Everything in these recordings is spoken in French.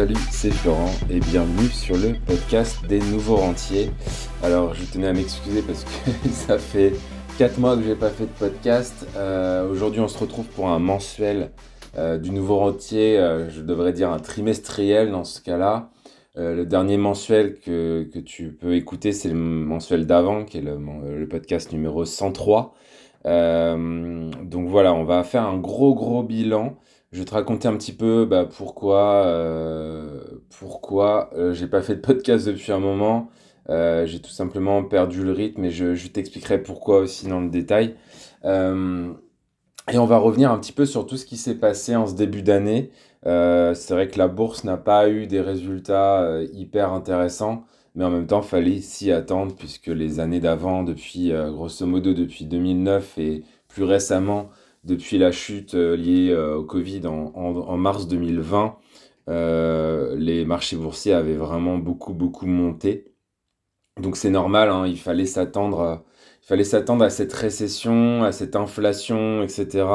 Salut, c'est Florent et bienvenue sur le podcast des nouveaux rentiers. Alors je tenais à m'excuser parce que ça fait 4 mois que j'ai pas fait de podcast. Euh, aujourd'hui on se retrouve pour un mensuel euh, du nouveau rentier, euh, je devrais dire un trimestriel dans ce cas-là. le dernier mensuel que, que, tu peux écouter c'est le mensuel d'avant qui est le, le, podcast numéro 103. donc voilà, on va faire un gros gros bilan je vais te raconter un petit peu bah, pourquoi, euh, pourquoi euh, j'ai pas fait de podcast depuis un moment. Euh, j'ai tout simplement perdu le rythme et je, je t'expliquerai pourquoi aussi dans le détail. et on va revenir un petit peu sur tout ce qui s'est passé en ce début d'année. c'est vrai que la bourse n'a pas eu des résultats hyper intéressants, mais en même temps, fallait s'y attendre puisque les années d'avant, depuis grosso modo depuis 2009 et plus récemment, depuis la chute euh, liée euh, au Covid en, mars 2020, euh, les marchés boursiers avaient vraiment beaucoup, beaucoup monté. Donc c'est normal, hein, il fallait s'attendre il fallait s'attendre à cette récession, à cette inflation, etc.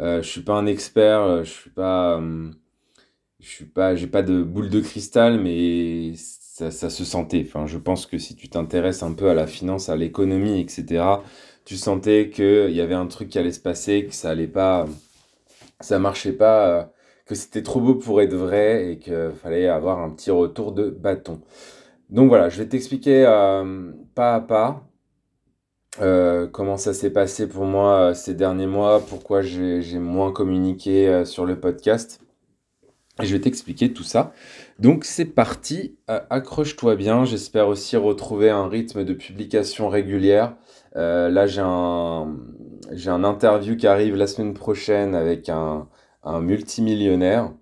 Euh, je suis pas un expert, je suis pas, je suis pas, pas de boule de cristal, mais ça, ça, se sentait. Enfin, je pense que si tu t'intéresses un peu à la finance, à l'économie, etc., tu sentais qu'il y avait un truc qui allait se passer, que ça allait pas, ça marchait pas, euh, que c'était trop beau pour être vrai et qu'il fallait avoir un petit retour de bâton. Donc voilà, je vais t'expliquer euh, pas à pas euh, comment ça s'est passé pour moi ces derniers mois, pourquoi j'ai moins communiqué sur le podcast. Je vais t'expliquer tout ça. Donc c'est parti, accroche-toi bien, j'espère aussi retrouver un rythme de publication régulière. Euh, là, j'ai un, un interview qui arrive la semaine prochaine avec un, multimillionnaire.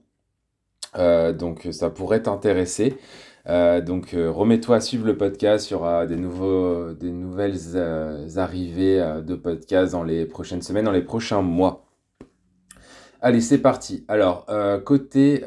Euh, donc, ça pourrait t'intéresser. Euh, donc, remets-toi à suivre le podcast. Il y aura des, des nouvelles arrivées de podcast dans les prochaines semaines, dans les prochains mois. Allez, c'est parti. Alors, côté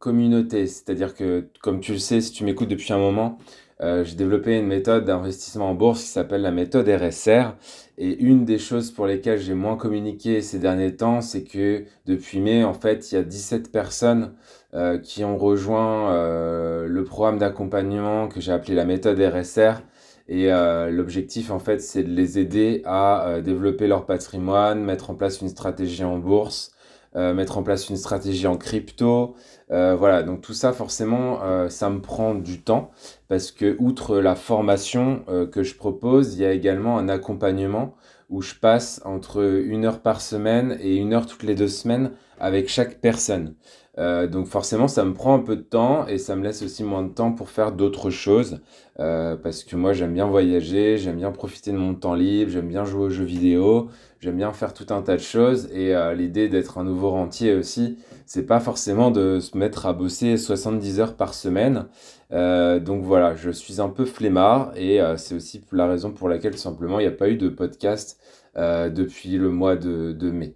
communauté, c'est-à-dire que, comme tu le sais, si tu m'écoutes depuis un moment, euh, j'ai développé une méthode d'investissement en bourse qui s'appelle la méthode RSR. Et une des choses pour lesquelles j'ai moins communiqué ces derniers temps, c'est que depuis mai, en fait, il y a 17 personnes euh, qui ont rejoint euh, le programme d'accompagnement que j'ai appelé la méthode RSR. Et l'objectif, en fait, c'est de les aider à développer leur patrimoine, mettre en place une stratégie en bourse, mettre en place une stratégie en crypto, euh, voilà, donc tout ça, forcément, euh, ça me prend du temps parce que, outre la formation euh, que je propose, il y a également un accompagnement où je passe entre une heure par semaine et une heure toutes les deux semaines avec chaque personne. Euh, donc forcément, ça me prend un peu de temps et ça me laisse aussi moins de temps pour faire d'autres choses. Euh, parce que moi, j'aime bien voyager, j'aime bien profiter de mon temps libre, j'aime bien jouer aux jeux vidéo, j'aime bien faire tout un tas de choses. Et euh, l'idée d'être un nouveau rentier aussi, c'est pas forcément de se mettre à bosser 70 heures par semaine. donc voilà, je suis un peu flemmard et c'est aussi la raison pour laquelle simplement il n'y a pas eu de podcast depuis le mois de mai.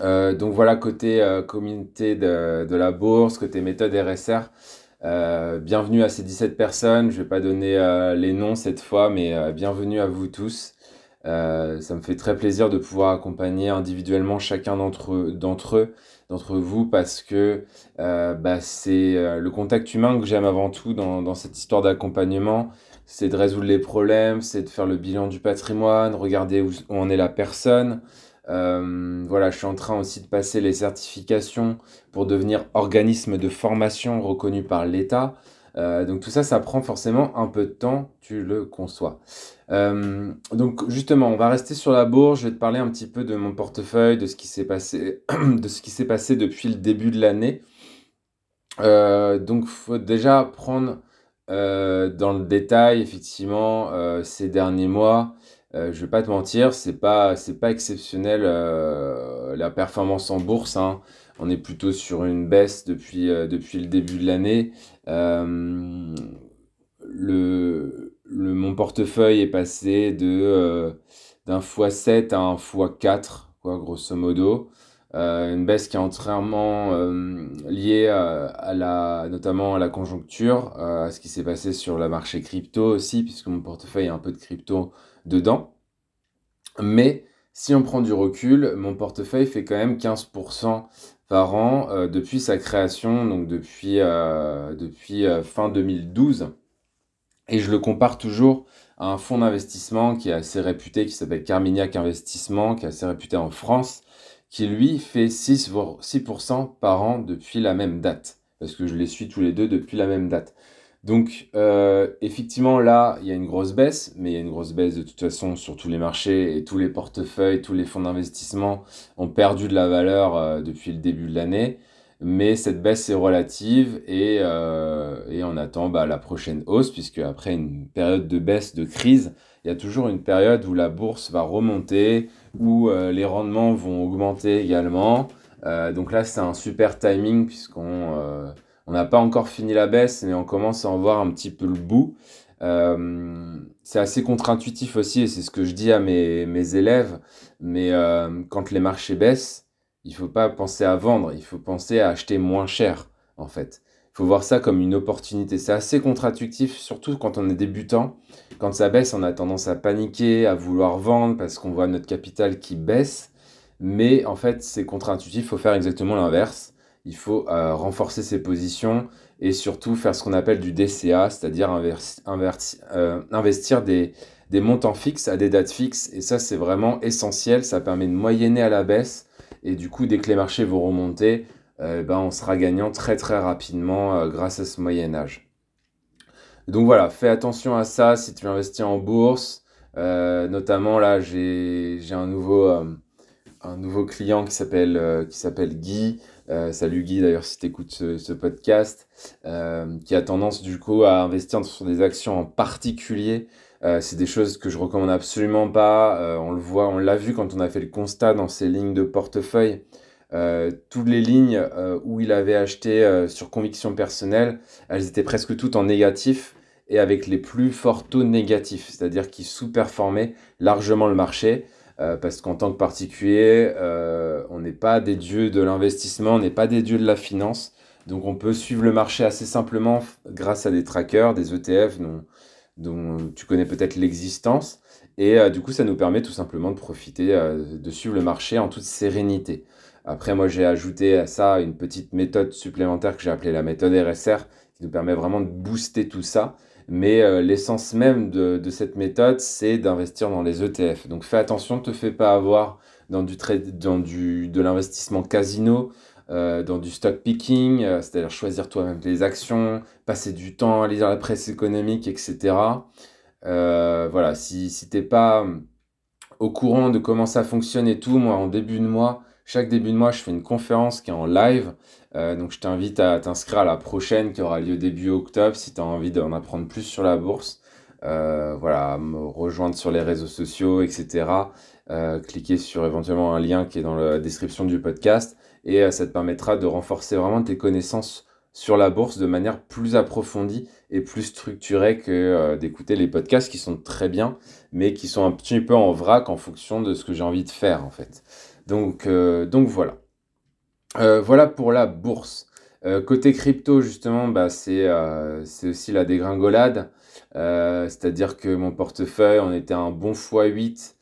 Euh, donc voilà, côté euh, communauté de, la bourse, côté méthode RSR, euh, bienvenue à ces 17 personnes. Je vais pas donner les noms cette fois, mais bienvenue à vous tous. ça me fait très plaisir de pouvoir accompagner individuellement chacun d'entre eux, d'entre vous, parce que bah, c'est le contact humain que j'aime avant tout dans, dans cette histoire d'accompagnement. C'est de résoudre les problèmes, c'est de faire le bilan du patrimoine, regarder où, où en est la personne. Euh, voilà, je suis en train aussi de passer les certifications pour devenir organisme de formation reconnu par l'État. Euh, donc tout ça, ça prend forcément un peu de temps, tu le conçois. Euh, donc justement, on va rester sur la bourse. Je vais te parler un petit peu de mon portefeuille, de ce qui s'est passé, de ce qui s'est passé depuis le début de l'année. donc faut déjà prendre dans le détail effectivement ces derniers mois. Euh, je vais pas te mentir, c'est pas pas exceptionnel euh, la performance en bourse. Hein. On est plutôt sur une baisse depuis euh, le début de l'année. le, le mon portefeuille est passé de d'un x7 à un x4 quoi grosso modo. une baisse qui est entièrement liée notamment à la conjoncture, à ce qui s'est passé sur le marché crypto aussi, puisque mon portefeuille a un peu de crypto dedans. Mais si on prend du recul, mon portefeuille fait quand même 15% par an depuis sa création, donc depuis, depuis fin 2012. Et je le compare toujours à un fonds d'investissement qui est assez réputé, qui s'appelle Carmignac Investissement, qui est assez réputé en France, qui lui fait 6, 6% par an depuis la même date. Parce que je les suis tous les deux depuis la même date. Donc, euh, effectivement, là, il y a une grosse baisse, mais il y a une grosse baisse de toute façon sur tous les marchés et tous les portefeuilles, tous les fonds d'investissement ont perdu de la valeur euh, depuis le début de l'année. Mais cette baisse est relative et, euh, et on attend bah, la prochaine hausse, puisque après une période de baisse, de crise, il y a toujours une période où la bourse va remonter, où les rendements vont augmenter également. donc là, c'est un super timing, puisqu'on on n'a pas encore fini la baisse, mais on commence à en voir un petit peu le bout. Euh, c'est assez contre-intuitif aussi, et c'est ce que je dis à mes, mes élèves, mais euh, quand les marchés baissent, il ne faut pas penser à vendre, il faut penser à acheter moins cher, en fait. Il faut voir ça comme une opportunité. C'est assez contre-intuitif, surtout quand on est débutant. Quand ça baisse, on a tendance à paniquer, à vouloir vendre parce qu'on voit notre capital qui baisse. Mais en fait, c'est contre-intuitif, il faut faire exactement l'inverse il faut euh, renforcer ses positions et surtout faire ce qu'on appelle du DCA, c'est-à-dire euh, investir des, montants fixes à des dates fixes. Et ça, c'est vraiment essentiel. Ça permet de moyenner à la baisse. Et du coup, dès que les marchés vont remonter, euh, ben, on sera gagnant très très rapidement grâce à ce moyen-âge. Donc voilà, fais attention à ça si tu investis en bourse. notamment là, j'ai un nouveau client qui s'appelle Guy. Euh, salut Guy d'ailleurs si tu écoutes ce, podcast, euh, qui a tendance du coup à investir sur des actions en particulier. Euh, c'est des choses que je recommande absolument pas. on le voit, on l'a vu quand on a fait le constat dans ses lignes de portefeuille. toutes les lignes où il avait acheté sur conviction personnelle, elles étaient presque toutes en négatif et avec les plus forts taux négatifs, c'est-à-dire qui sous-performaient largement le marché. Euh, parce qu'en tant que particulier, euh, on n'est pas des dieux de l'investissement, on n'est pas des dieux de la finance. Donc on peut suivre le marché assez simplement grâce à des trackers, des ETF dont, tu connais peut-être l'existence. Et euh, du coup, ça nous permet tout simplement de profiter, de suivre le marché en toute sérénité. Après, moi, j'ai ajouté à ça une petite méthode supplémentaire que j'ai appelée la méthode RSR, qui nous permet vraiment de booster tout ça. Mais euh, l'essence même de, cette méthode, c'est d'investir dans les ETF. Donc fais attention, ne te fais pas avoir dans, du dans du, de l'investissement casino, euh, dans du stock picking, euh, c'est-à-dire choisir toi-même les actions, passer du temps à lire la presse économique, etc. voilà, si, si tu n'es pas au courant de comment ça fonctionne et tout, moi en début de mois, chaque début de mois, je fais une conférence qui est en live. Euh, donc je t'invite à t'inscrire à la prochaine qui aura lieu début octobre si tu as envie d'en apprendre plus sur la bourse. Euh, voilà, me rejoindre sur les réseaux sociaux, etc. Euh, cliquer sur éventuellement un lien qui est dans la description du podcast et ça te permettra de renforcer vraiment tes connaissances sur la bourse de manière plus approfondie et plus structurée que d'écouter les podcasts qui sont très bien, mais qui sont un petit peu en vrac en fonction de ce que j'ai envie de faire en fait. Donc, euh, donc voilà. Euh, voilà pour la bourse. Euh, côté crypto, justement, bah, c'est aussi la dégringolade. C'est-à-dire que mon portefeuille, on était un bon x8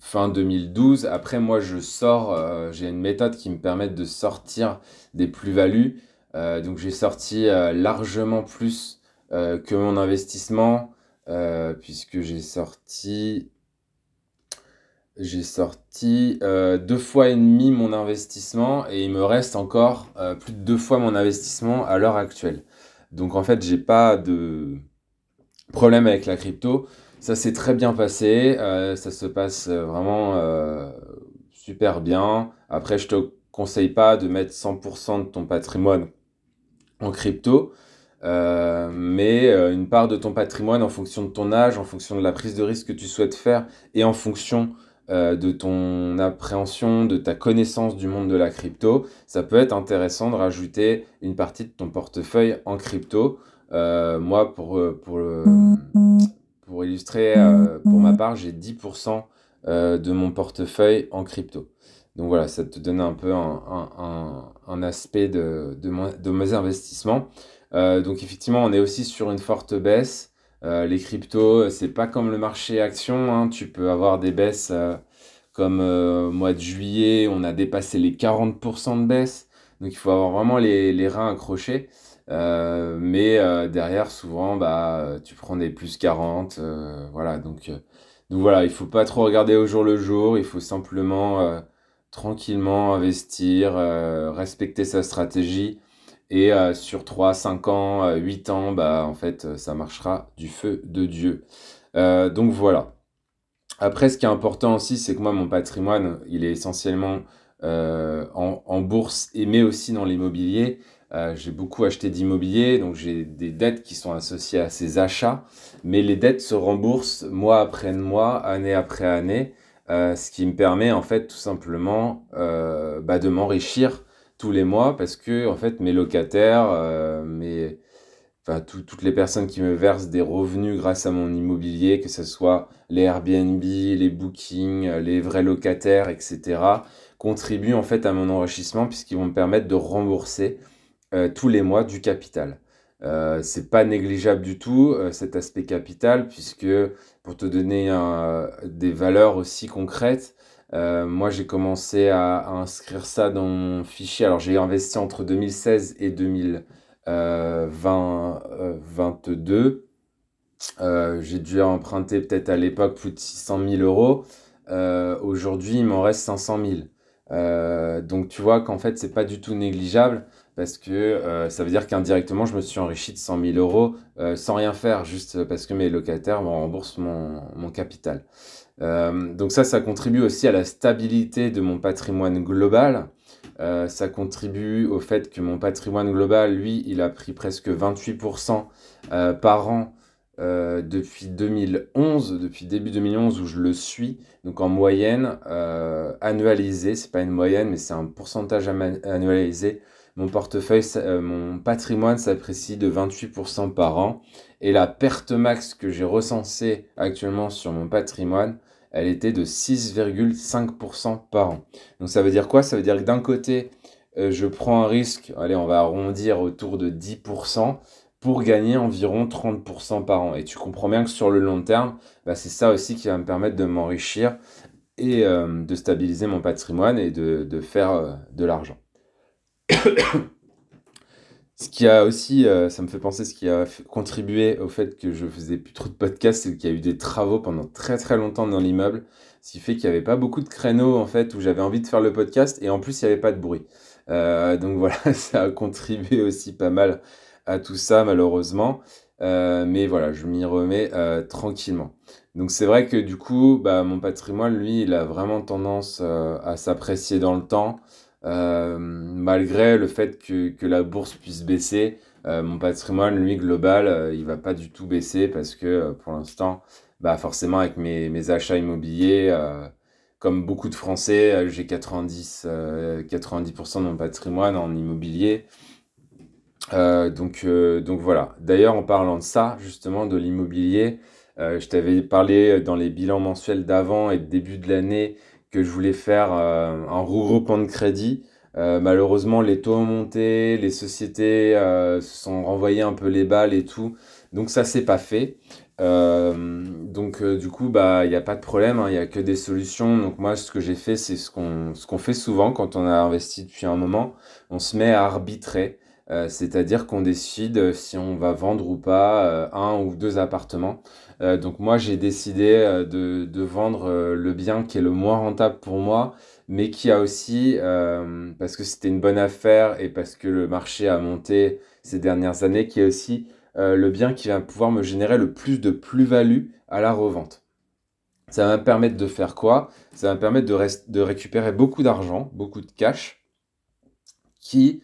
fin 2012. Après, moi, je sors, j'ai une méthode qui me permet de sortir des plus-values. donc, j'ai sorti largement plus que mon investissement, puisque j'ai sorti j'ai sorti euh, deux fois et demi mon investissement et il me reste encore euh, plus de deux fois mon investissement à l'heure actuelle. Donc en fait, j'ai pas de problème avec la crypto. Ça s'est très bien passé, euh, ça se passe vraiment super bien. Après, je te conseille pas de mettre 100% de ton patrimoine en crypto. mais une part de ton patrimoine en fonction de ton âge, en fonction de la prise de risque que tu souhaites faire et en fonction euh, de ton appréhension, de ta connaissance du monde de la crypto, ça peut être intéressant de rajouter une partie de ton portefeuille en crypto. Euh, moi, pour, euh, illustrer, pour ma part, j'ai 10% de mon portefeuille en crypto. Donc voilà, ça te donne un peu un, aspect de, de, mes investissements. donc effectivement, on est aussi sur une forte baisse. Euh, les cryptos, c'est pas comme le marché action. Hein. Tu peux avoir des baisses euh, comme euh, mois de juillet, on a dépassé les 40% de baisse. Donc il faut avoir vraiment les, reins accrochés. Mais derrière, souvent, bah, tu prends des plus 40. voilà, donc, donc voilà, il faut pas trop regarder au jour le jour. Il faut simplement tranquillement investir, respecter sa stratégie. Et sur 3, 5 ans, 8 ans, bah, en fait, ça marchera du feu de Dieu. donc voilà. Après, ce qui est important aussi, c'est que moi, mon patrimoine, il est essentiellement euh, en, bourse et mais aussi dans l'immobilier. Euh, j'ai beaucoup acheté d'immobilier, donc j'ai des dettes qui sont associées à ces achats, mais les dettes se remboursent mois après mois, année après année, euh, ce qui me permet en fait tout simplement bah, de m'enrichir tous les mois parce que en fait mes locataires, enfin toutes les personnes qui me versent des revenus grâce à mon immobilier, que ce soit les Airbnb, les bookings, les vrais locataires, etc., contribuent en fait à mon enrichissement puisqu'ils vont me permettre de rembourser euh, tous les mois du capital. Euh, c'est pas négligeable du tout euh, cet aspect capital puisque pour te donner des valeurs aussi concrètes, euh, moi j'ai commencé à, inscrire ça dans mon fichier. Alors j'ai investi entre 2016 et 2000. 20, euh, 22. Euh, euh, j'ai dû emprunter peut-être à l'époque plus de 600 000 euros. Aujourd'hui, il m'en reste 500 000. donc tu vois qu'en fait, c'est pas du tout négligeable parce que ça veut dire qu'indirectement, je me suis enrichi de 100 000 euros sans rien faire, juste parce que mes locataires me remboursent mon, mon capital. Donc ça, ça contribue aussi à la stabilité de mon patrimoine global. Euh, ça contribue au fait que mon patrimoine global, lui, il a pris presque 28% euh, par an euh, depuis 2011, depuis début 2011 où je le suis. Donc en moyenne, annualisé, c'est pas une moyenne, mais c'est un pourcentage annualisé. Mon portefeuille, mon patrimoine s'apprécie de 28% par an. Et la perte max que j'ai recensée actuellement sur mon patrimoine, elle était de 6,5% par an. Donc ça veut dire quoi? Ça veut dire que d'un côté, euh, je prends un risque, allez, on va arrondir autour de 10% pour gagner environ 30% par an. Et tu comprends bien que sur le long terme, bah, c'est ça aussi qui va me permettre de m'enrichir et euh, de stabiliser mon patrimoine et de, faire euh, de l'argent. Ce qui a aussi, euh, ça me fait penser, ce qui a contribué au fait que je faisais plus trop de podcasts, c'est qu'il y a eu des travaux pendant très très longtemps dans l'immeuble, ce qui fait qu'il n'y avait pas beaucoup de créneaux en fait où j'avais envie de faire le podcast et en plus il n'y avait pas de bruit. Euh, donc voilà, ça a contribué aussi pas mal à tout ça malheureusement, euh, mais voilà, je m'y remets tranquillement. Donc c'est vrai que du coup, bah, mon patrimoine, lui, il a vraiment tendance à s'apprécier dans le temps. Euh, malgré le fait que, la bourse puisse baisser, euh, mon patrimoine, lui, global, euh, il va pas du tout baisser parce que pour l'instant, bah forcément, avec mes, achats immobiliers, comme beaucoup de Français, j'ai 90, 90% de mon patrimoine en immobilier. donc, donc voilà. D'ailleurs, en parlant de ça, justement, de l'immobilier, je t'avais parlé dans les bilans mensuels d'avant et de début de l'année que je voulais faire euh, un regroupement de crédit. Euh, malheureusement, les taux ont monté, les sociétés euh, se sont renvoyées un peu les balles et tout. Donc ça, c'est pas fait. donc du coup, bah il n'y a pas de problème, hein, il n'y a que des solutions. Donc moi, ce que j'ai fait, c'est ce qu'on fait souvent quand on a investi depuis un moment. On se met à arbitrer. Euh, c'est-à-dire qu'on décide si on va vendre ou pas euh, un ou deux appartements. Euh, donc moi j'ai décidé de, vendre le bien qui est le moins rentable pour moi, mais qui a aussi, parce que c'était une bonne affaire et parce que le marché a monté ces dernières années, qui est aussi le bien qui va pouvoir me générer le plus de plus-value à la revente. Ça va me permettre de faire quoi? Ça va me permettre de, de récupérer beaucoup d'argent, beaucoup de cash, qui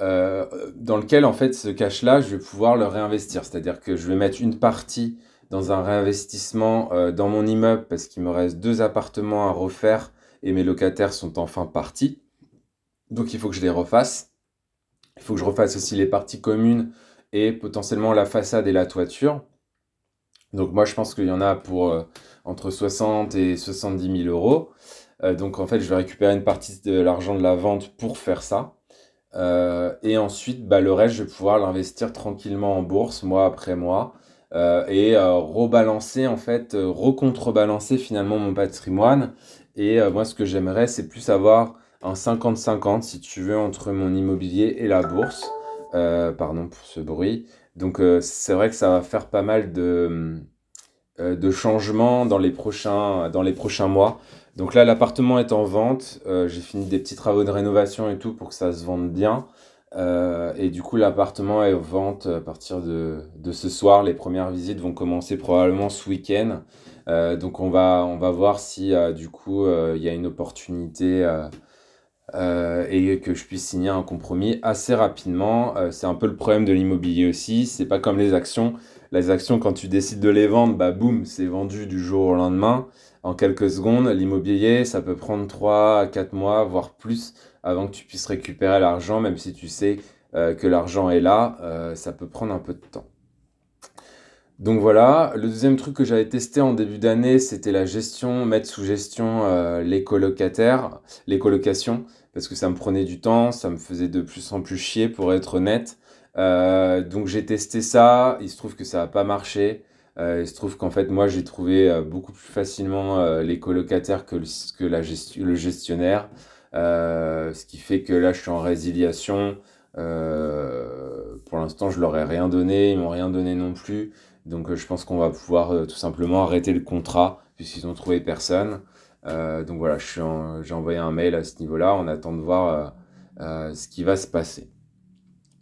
euh, dans lequel en fait ce cash-là, je vais pouvoir le réinvestir. C'est-à-dire que je vais mettre une partie dans un réinvestissement euh, dans mon immeuble parce qu'il me reste deux appartements à refaire et mes locataires sont enfin partis. Donc il faut que je les refasse. Il faut que je refasse aussi les parties communes et potentiellement la façade et la toiture. Donc moi je pense qu'il y en a pour euh, entre 60 et 70 000 euros. donc en fait je vais récupérer une partie de l'argent de la vente pour faire ça. Euh, et ensuite, bah, le reste, je vais pouvoir l'investir tranquillement en bourse, mois après mois, euh, et euh, rebalancer, en fait, recontrebalancer finalement mon patrimoine Et moi, ce que j'aimerais, c'est plus avoir un 50-50, si tu veux, entre mon immobilier et la bourse. pardon pour ce bruit. Donc, c'est vrai que ça va faire pas mal de, de changements dans les, prochains, dans les prochains mois. Donc là, l'appartement est en vente. J'ai fini des petits travaux de rénovation et tout pour que ça se vende bien. Euh, et du coup, l'appartement est en vente à partir de, ce soir. Les premières visites vont commencer probablement ce week-end. Euh, donc, on va, voir si euh, du coup il y a une opportunité et que je puisse signer un compromis assez rapidement. c'est un peu le problème de l'immobilier aussi. C'est pas comme les actions. Les actions, quand tu décides de les vendre, bah boum, c'est vendu du jour au lendemain en quelques secondes. L'immobilier, ça peut prendre 3 à 4 mois, voire plus avant que tu puisses récupérer l'argent, même si tu sais euh, que l'argent est là, euh, ça peut prendre un peu de temps. Donc voilà, le deuxième truc que j'avais testé en début d'année, c'était la gestion, mettre sous gestion euh, les colocataires, les colocations, parce que ça me prenait du temps, ça me faisait de plus en plus chier pour être honnête. donc j'ai testé ça, il se trouve que ça n'a pas marché. Il se trouve qu'en fait, moi, j'ai trouvé beaucoup plus facilement les colocataires que, que la le gestionnaire. Euh, ce qui fait que là, je suis en résiliation. Euh, pour l'instant, je leur ai rien donné, ils m'ont rien donné non plus. Donc, euh, je pense qu'on va pouvoir tout simplement arrêter le contrat puisqu'ils ont trouvé personne. donc voilà, j'ai envoyé un mail à ce niveau-là. On attend de voir ce qui va se passer.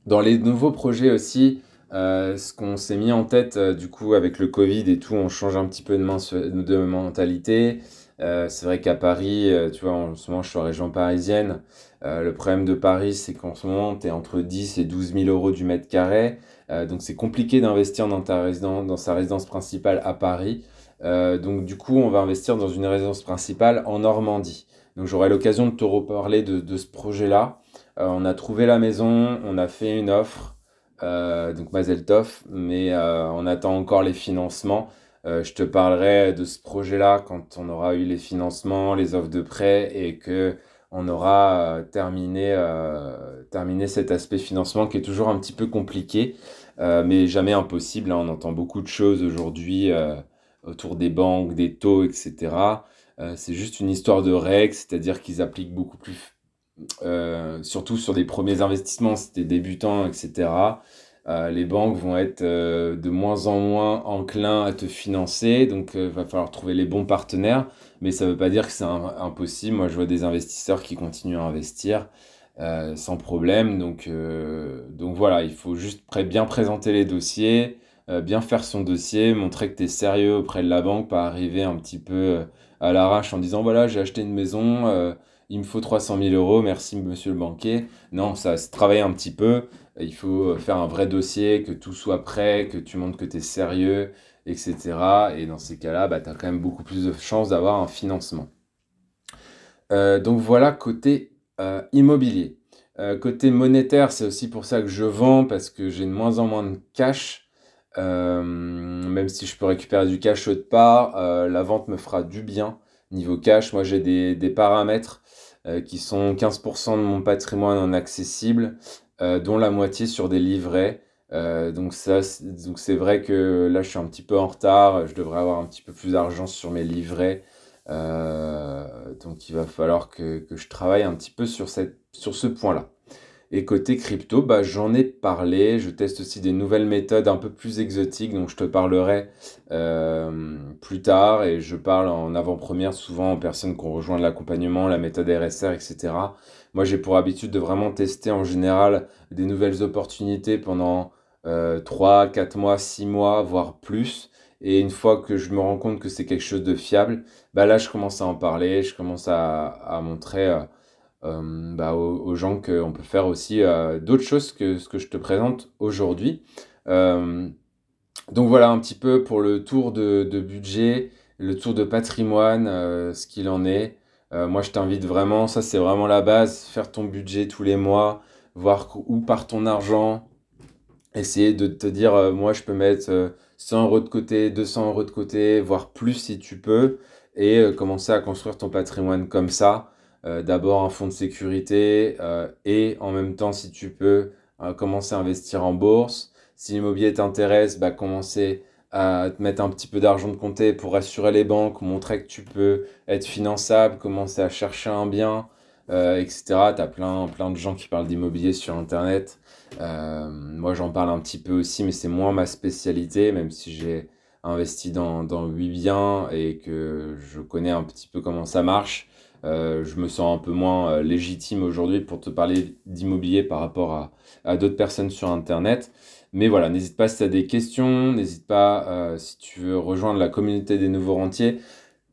Dans les nouveaux projets aussi, ce qu'on s'est mis en tête, du coup, avec le Covid et tout, on change un petit peu de, mentalité. Euh, c'est vrai qu'à Paris, euh, tu vois, en ce moment, je suis en région parisienne. Euh, le problème de Paris, c'est qu'en ce moment, tu es entre 10 et 12 000 euros du mètre carré. donc, c'est compliqué d'investir dans, ta résidence, dans sa résidence principale à Paris. donc, du coup, on va investir dans une résidence principale en Normandie. Donc, j'aurai l'occasion de te reparler de, de ce projet-là. on a trouvé la maison, on a fait une offre, donc Mazeltov, mais on attend encore les financements. Euh, je te parlerai de ce projet-là quand on aura eu les financements, les offres de prêt et que on aura euh, terminé, euh, terminé cet aspect financement qui est toujours un petit peu compliqué, mais jamais impossible. Hein. On entend beaucoup de choses aujourd'hui autour des banques, des taux, etc. c'est juste une histoire de règles, c'est-à-dire qu'ils appliquent beaucoup plus, surtout sur des premiers investissements, c'était débutant, etc. Euh, les banques vont être euh, de moins en moins enclins à te financer, donc il euh, va falloir trouver les bons partenaires, mais ça ne veut pas dire que c'est impossible. Moi, je vois des investisseurs qui continuent à investir sans problème, donc, donc voilà, il faut juste bien présenter les dossiers, bien faire son dossier, montrer que tu es sérieux auprès de la banque, pas arriver un petit peu à l'arrache en disant voilà, j'ai acheté une maison il me faut 300 000 euros, merci monsieur le banquier. Non, ça se travaille un petit peu. Il faut euh, faire un vrai dossier, que tout soit prêt, que tu montres que tu es sérieux, etc. Et dans ces cas-là, bah, tu as quand même beaucoup plus de chances d'avoir un financement. Euh, donc voilà, côté euh, immobilier. côté monétaire, c'est aussi pour ça que je vends, parce que j'ai de moins en moins de cash. même si je peux récupérer du cash autre part, la vente me fera du bien. Niveau cash, moi j'ai des, des, paramètres qui sont 15% de mon patrimoine en accessible, euh, dont la moitié sur des livrets. Euh, donc ça, donc c'est vrai que là je suis un petit peu en retard, je devrais avoir un petit peu plus d'argent sur mes livrets. Euh, donc il va falloir que, que, je travaille un petit peu sur, cette, sur ce point-là. Et côté crypto, bah, j'en ai parlé. Je teste aussi des nouvelles méthodes un peu plus exotiques, donc je te parlerai euh, plus tard. Et je parle en avant-première souvent aux personnes qui ont rejoint l'accompagnement, la méthode RSR, etc. Moi, j'ai pour habitude de vraiment tester en général des nouvelles opportunités pendant euh, 3, 4 mois, 6 mois, voire plus. Et une fois que je me rends compte que c'est quelque chose de fiable, bah là, je commence à en parler, je commence à, à montrer euh, euh, bah, aux, gens qu'on peut faire aussi euh, d'autres choses que ce que je te présente aujourd'hui. donc voilà un petit peu pour le tour de, de budget, le tour de patrimoine, ce qu'il en est. Euh, moi, je t'invite vraiment, ça c'est vraiment la base, faire ton budget tous les mois, voir où part ton argent, essayer de te dire, euh, moi je peux mettre 100 euh, euros de côté, 200 euros de côté, voire plus si tu peux, et commencer à construire ton patrimoine comme ça. D'abord un fonds de sécurité et en même temps, si tu peux, commencer à investir en bourse. Si l'immobilier t'intéresse, bah, commencer à te mettre un petit peu d'argent de côté pour rassurer les banques, montrer que tu peux être finançable, commencer à chercher un bien, euh, etc. Tu as plein, plein de gens qui parlent d'immobilier sur Internet. Euh, moi, j'en parle un petit peu aussi, mais c'est moins ma spécialité, même si j'ai investi dans, dans 8 biens et que je connais un petit peu comment ça marche. Euh, je me sens un peu moins légitime aujourd'hui pour te parler d'immobilier par rapport à, d'autres personnes sur Internet. Mais voilà, n'hésite pas si tu as des questions, n'hésite pas si tu veux rejoindre la communauté des nouveaux rentiers.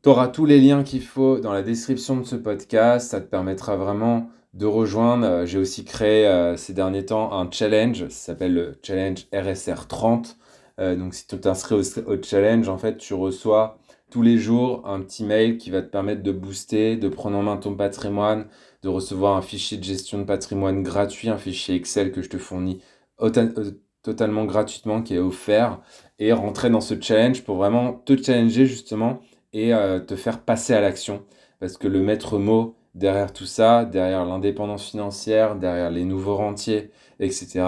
Tu auras tous les liens qu'il faut dans la description de ce podcast. Ça te permettra vraiment de rejoindre. Euh, j'ai aussi créé euh, ces derniers temps un challenge. Ça s'appelle le challenge RSR 30. Euh, donc si tu t'inscris au, challenge, en fait, tu reçois tous les jours un petit mail qui va te permettre de booster, de prendre en main ton patrimoine, de recevoir un fichier de gestion de patrimoine gratuit, un fichier Excel que je te fournis totalement gratuitement, qui est offert, et rentrer dans ce challenge pour vraiment te challenger justement et euh, te faire passer à l'action. Parce que le maître mot derrière tout ça, derrière l'indépendance financière, derrière les nouveaux rentiers, etc.,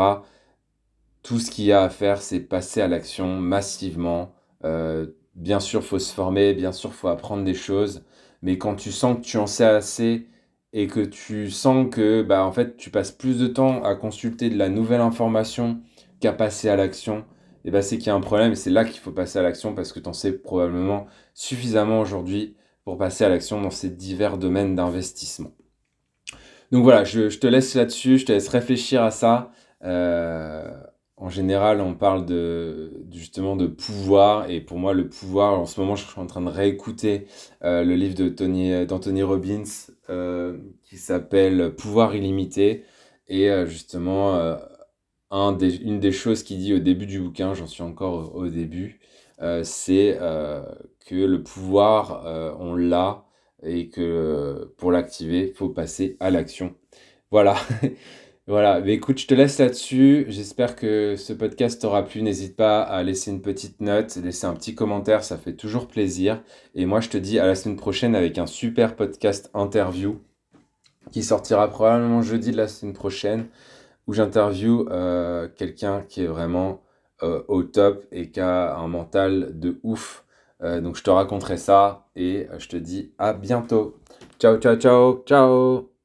tout ce qu'il y a à faire, c'est passer à l'action massivement. Euh, bien sûr, faut se former, bien sûr, faut apprendre des choses, mais quand tu sens que tu en sais assez et que tu sens que bah, en fait, tu passes plus de temps à consulter de la nouvelle information qu'à passer à l'action, ben c'est qu'il y a un problème et c'est là qu'il faut passer à l'action parce que tu en sais probablement suffisamment aujourd'hui pour passer à l'action dans ces divers domaines d'investissement. Donc voilà, je, te laisse là-dessus, je te laisse réfléchir à ça. Euh, en général, on parle de, justement de pouvoir, et pour moi, le pouvoir, en ce moment, je suis en train de réécouter euh, le livre d'Anthony Robbins euh, qui s'appelle Pouvoir illimité, et justement, une des choses qu'il dit au début du bouquin, j'en suis encore au, début, euh, c'est euh, que le pouvoir, euh, on l'a et que pour l'activer, il faut passer à l'action. Voilà. voilà. Mais écoute, je te laisse là-dessus. J'espère que ce podcast t'aura plu. N'hésite pas à laisser une petite note, laisser un petit commentaire, ça fait toujours plaisir. Et moi, je te dis à la semaine prochaine avec un super podcast interview qui sortira probablement jeudi de la semaine prochaine où j'interview euh, quelqu'un qui est vraiment euh, au top et qui a un mental de ouf. Euh, donc je te raconterai ça et je te dis à bientôt. Ciao, ciao, ciao, ciao